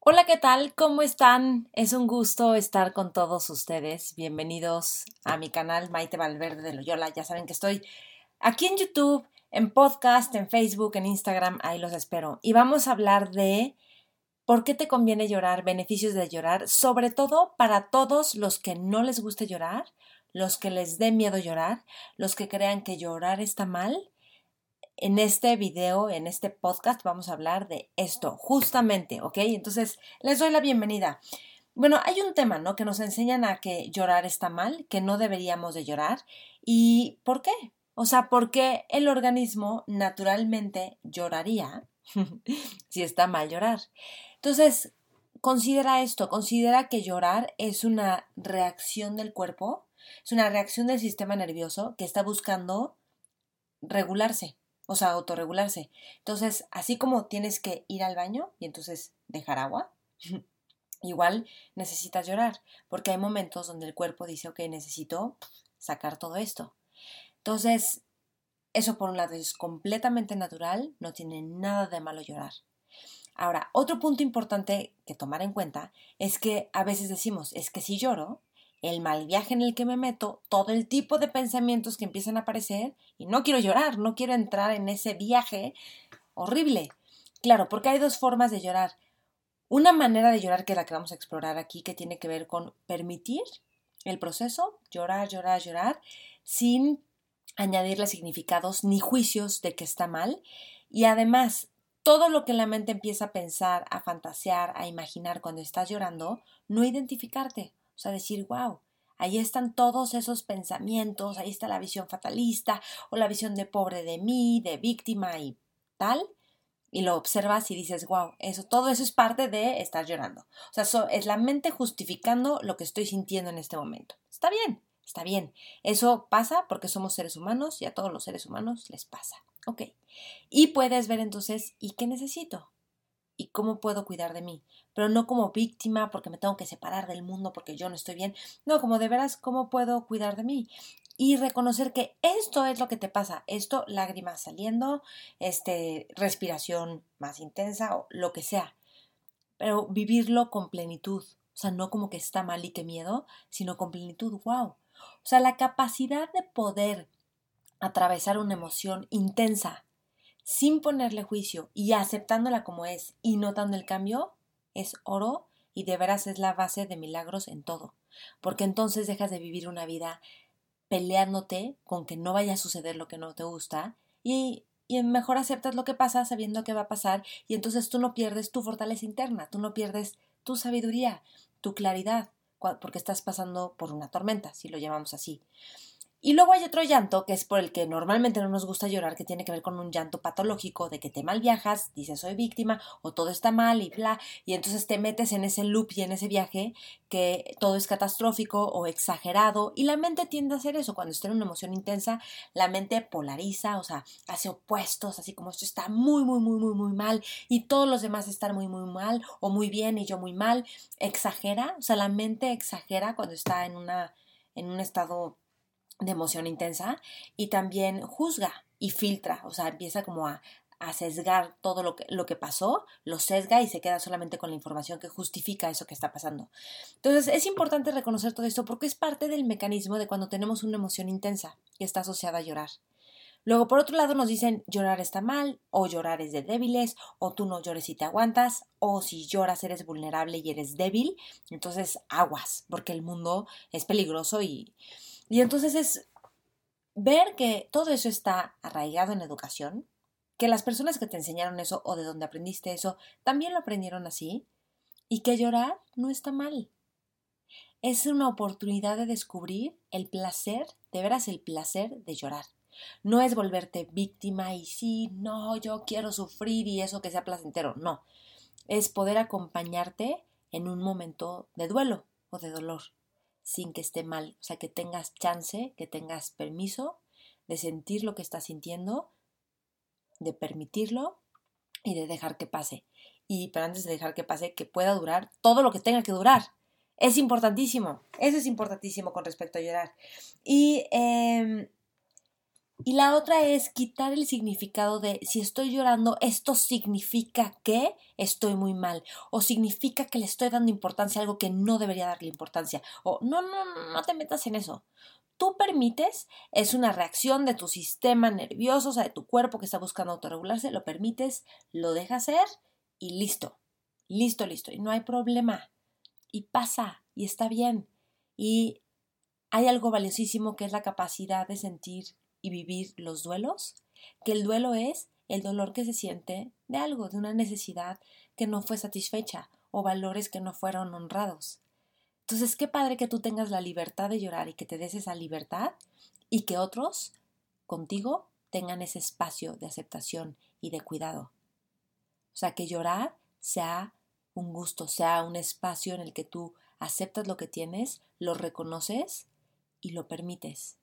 Hola, ¿qué tal? ¿Cómo están? Es un gusto estar con todos ustedes. Bienvenidos a mi canal Maite Valverde de Loyola. Ya saben que estoy aquí en YouTube, en podcast, en Facebook, en Instagram. Ahí los espero. Y vamos a hablar de por qué te conviene llorar, beneficios de llorar, sobre todo para todos los que no les guste llorar, los que les dé miedo llorar, los que crean que llorar está mal en este video, en este podcast, vamos a hablar de esto, justamente, ¿ok? Entonces, les doy la bienvenida. Bueno, hay un tema, ¿no? Que nos enseñan a que llorar está mal, que no deberíamos de llorar. ¿Y por qué? O sea, ¿por qué el organismo naturalmente lloraría si está mal llorar? Entonces, considera esto, considera que llorar es una reacción del cuerpo, es una reacción del sistema nervioso que está buscando regularse, o sea, autorregularse. Entonces, así como tienes que ir al baño y entonces dejar agua, igual necesitas llorar, porque hay momentos donde el cuerpo dice, ok, necesito sacar todo esto. Entonces, eso por un lado es completamente natural, no tiene nada de malo llorar. Ahora, otro punto importante que tomar en cuenta es que a veces decimos, es que si lloro, el mal viaje en el que me meto, todo el tipo de pensamientos que empiezan a aparecer y no quiero llorar, no quiero entrar en ese viaje horrible. Claro, porque hay dos formas de llorar. Una manera de llorar que es la que vamos a explorar aquí, que tiene que ver con permitir el proceso, llorar, llorar, llorar, sin añadirle significados ni juicios de que está mal. Y además, todo lo que la mente empieza a pensar, a fantasear, a imaginar cuando estás llorando, no identificarte. O sea, decir, wow, ahí están todos esos pensamientos, ahí está la visión fatalista o la visión de pobre de mí, de víctima y tal. Y lo observas y dices, wow, eso, todo eso es parte de estar llorando. O sea, es la mente justificando lo que estoy sintiendo en este momento. Está bien, está bien. Eso pasa porque somos seres humanos y a todos los seres humanos les pasa. Ok. Y puedes ver entonces, ¿y qué necesito? ¿Y cómo puedo cuidar de mí? pero no como víctima porque me tengo que separar del mundo porque yo no estoy bien, no, como de veras cómo puedo cuidar de mí y reconocer que esto es lo que te pasa, esto lágrimas saliendo, este respiración más intensa o lo que sea, pero vivirlo con plenitud, o sea, no como que está mal y que miedo, sino con plenitud, wow. O sea, la capacidad de poder atravesar una emoción intensa sin ponerle juicio y aceptándola como es y notando el cambio, es oro y de veras es la base de milagros en todo, porque entonces dejas de vivir una vida peleándote con que no vaya a suceder lo que no te gusta y, y mejor aceptas lo que pasa sabiendo que va a pasar y entonces tú no pierdes tu fortaleza interna, tú no pierdes tu sabiduría, tu claridad, porque estás pasando por una tormenta, si lo llamamos así. Y luego hay otro llanto, que es por el que normalmente no nos gusta llorar, que tiene que ver con un llanto patológico de que te mal viajas, dices soy víctima o todo está mal y bla, y entonces te metes en ese loop y en ese viaje que todo es catastrófico o exagerado y la mente tiende a hacer eso. Cuando está en una emoción intensa, la mente polariza, o sea, hace opuestos, así como esto está muy, muy, muy, muy, muy mal y todos los demás están muy, muy mal o muy bien y yo muy mal. Exagera, o sea, la mente exagera cuando está en una en un estado de emoción intensa y también juzga y filtra, o sea, empieza como a, a sesgar todo lo que, lo que pasó, lo sesga y se queda solamente con la información que justifica eso que está pasando. Entonces es importante reconocer todo esto porque es parte del mecanismo de cuando tenemos una emoción intensa y está asociada a llorar. Luego, por otro lado, nos dicen llorar está mal, o llorar es de débiles, o tú no llores y te aguantas, o si lloras eres vulnerable y eres débil. Entonces, aguas, porque el mundo es peligroso y, y entonces es ver que todo eso está arraigado en educación, que las personas que te enseñaron eso o de donde aprendiste eso también lo aprendieron así, y que llorar no está mal. es una oportunidad de descubrir el placer, de veras el placer de llorar. No es volverte víctima y sí, no, yo quiero sufrir y eso que sea placentero. No. Es poder acompañarte en un momento de duelo o de dolor sin que esté mal. O sea, que tengas chance, que tengas permiso de sentir lo que estás sintiendo, de permitirlo y de dejar que pase. Y pero antes de dejar que pase, que pueda durar todo lo que tenga que durar. Es importantísimo. Eso es importantísimo con respecto a llorar. Y eh, y la otra es quitar el significado de si estoy llorando, esto significa que estoy muy mal o significa que le estoy dando importancia a algo que no debería darle importancia o no, no, no te metas en eso. Tú permites, es una reacción de tu sistema nervioso, o sea, de tu cuerpo que está buscando autorregularse, lo permites, lo dejas ser y listo, listo, listo, y no hay problema. Y pasa, y está bien. Y hay algo valiosísimo que es la capacidad de sentir y vivir los duelos, que el duelo es el dolor que se siente de algo, de una necesidad que no fue satisfecha o valores que no fueron honrados. Entonces, qué padre que tú tengas la libertad de llorar y que te des esa libertad y que otros contigo tengan ese espacio de aceptación y de cuidado. O sea, que llorar sea un gusto, sea un espacio en el que tú aceptas lo que tienes, lo reconoces y lo permites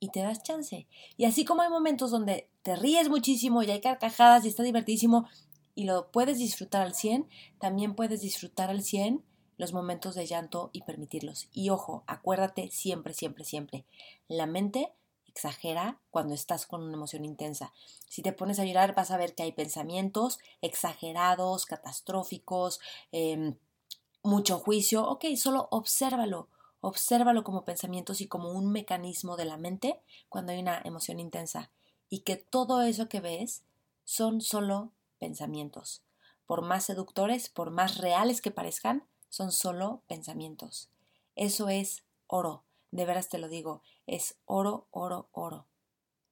y te das chance. Y así como hay momentos donde te ríes muchísimo y hay carcajadas y está divertidísimo y lo puedes disfrutar al 100, también puedes disfrutar al 100 los momentos de llanto y permitirlos. Y ojo, acuérdate siempre, siempre, siempre, la mente exagera cuando estás con una emoción intensa. Si te pones a llorar vas a ver que hay pensamientos exagerados, catastróficos, em, mucho juicio. Ok, solo obsérvalo Obsérvalo como pensamientos y como un mecanismo de la mente cuando hay una emoción intensa y que todo eso que ves son solo pensamientos. Por más seductores, por más reales que parezcan, son solo pensamientos. Eso es oro, de veras te lo digo, es oro, oro, oro.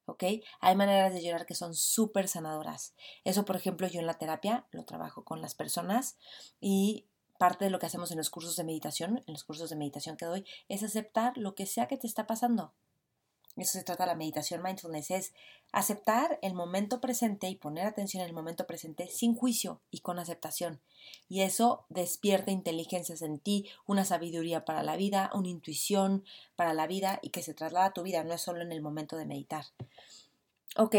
¿Ok? Hay maneras de llorar que son súper sanadoras. Eso, por ejemplo, yo en la terapia lo trabajo con las personas y parte de lo que hacemos en los cursos de meditación, en los cursos de meditación que doy, es aceptar lo que sea que te está pasando. Eso se trata la meditación mindfulness, es aceptar el momento presente y poner atención en el momento presente sin juicio y con aceptación. Y eso despierta inteligencias en ti, una sabiduría para la vida, una intuición para la vida y que se traslada a tu vida, no es solo en el momento de meditar. Ok,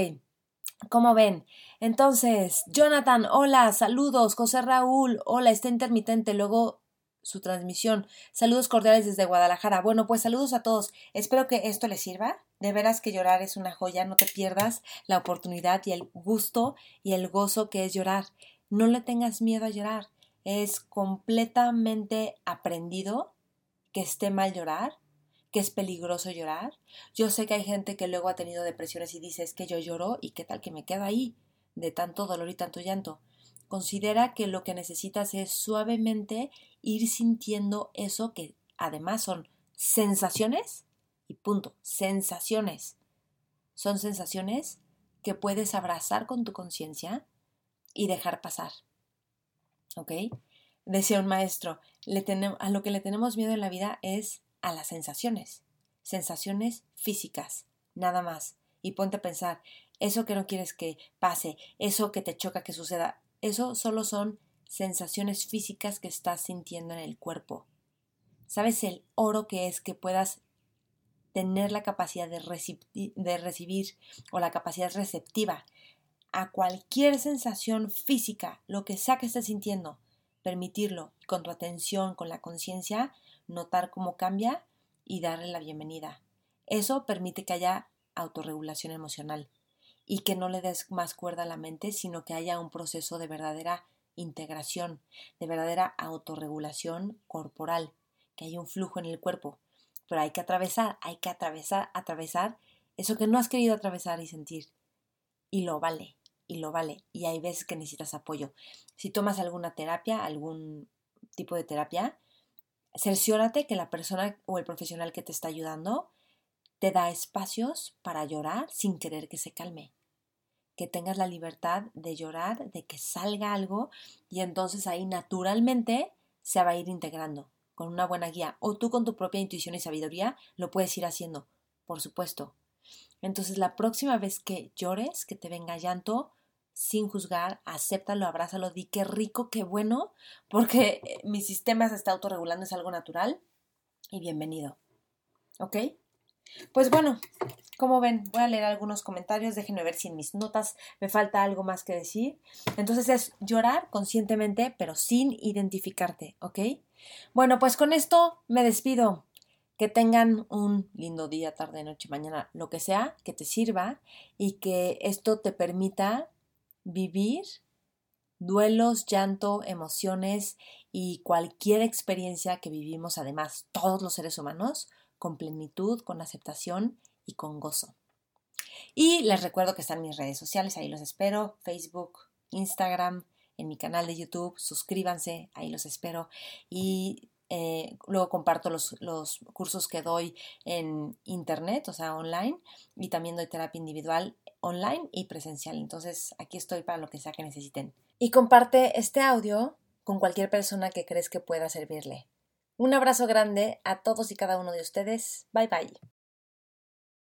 ¿Cómo ven? Entonces, Jonathan, hola, saludos. José Raúl, hola, está intermitente. Luego su transmisión. Saludos cordiales desde Guadalajara. Bueno, pues saludos a todos. Espero que esto les sirva. De veras que llorar es una joya. No te pierdas la oportunidad y el gusto y el gozo que es llorar. No le tengas miedo a llorar. Es completamente aprendido que esté mal llorar que es peligroso llorar. Yo sé que hay gente que luego ha tenido depresiones y dice es que yo lloro y qué tal que me quedo ahí de tanto dolor y tanto llanto. Considera que lo que necesitas es suavemente ir sintiendo eso que además son sensaciones y punto, sensaciones. Son sensaciones que puedes abrazar con tu conciencia y dejar pasar. ¿Ok? Decía un maestro, a lo que le tenemos miedo en la vida es a las sensaciones, sensaciones físicas, nada más. Y ponte a pensar, eso que no quieres que pase, eso que te choca que suceda, eso solo son sensaciones físicas que estás sintiendo en el cuerpo. ¿Sabes el oro que es que puedas tener la capacidad de, de recibir o la capacidad receptiva a cualquier sensación física, lo que sea que estés sintiendo, permitirlo con tu atención, con la conciencia, notar cómo cambia y darle la bienvenida. Eso permite que haya autorregulación emocional y que no le des más cuerda a la mente, sino que haya un proceso de verdadera integración, de verdadera autorregulación corporal, que haya un flujo en el cuerpo. Pero hay que atravesar, hay que atravesar, atravesar eso que no has querido atravesar y sentir. Y lo vale, y lo vale. Y hay veces que necesitas apoyo. Si tomas alguna terapia, algún tipo de terapia, cerciórate que la persona o el profesional que te está ayudando te da espacios para llorar sin querer que se calme. Que tengas la libertad de llorar, de que salga algo y entonces ahí naturalmente se va a ir integrando. con una buena guía, o tú con tu propia intuición y sabiduría, lo puedes ir haciendo, por supuesto. Entonces, la próxima vez que llores, que te venga llanto, sin juzgar, acéptalo, abrázalo, di qué rico, qué bueno, porque eh, mi sistema se está autorregulando, es algo natural y bienvenido. ¿Ok? Pues bueno, como ven, voy a leer algunos comentarios, déjenme ver si en mis notas me falta algo más que decir. Entonces es llorar conscientemente, pero sin identificarte, ¿ok? Bueno, pues con esto me despido. Que tengan un lindo día, tarde, noche, mañana, lo que sea, que te sirva y que esto te permita vivir duelos, llanto, emociones y cualquier experiencia que vivimos, además, todos los seres humanos, con plenitud, con aceptación y con gozo. Y les recuerdo que están mis redes sociales, ahí los espero, Facebook, Instagram, en mi canal de YouTube, suscríbanse, ahí los espero. Y eh, luego comparto los, los, cursos que doy en internet, o sea, online, y también doy terapia individual online y presencial. Entonces, aquí estoy para lo que sea que necesiten. Y comparte este audio con cualquier persona que crees que pueda servirle. Un abrazo grande a todos y cada uno de ustedes. Bye bye.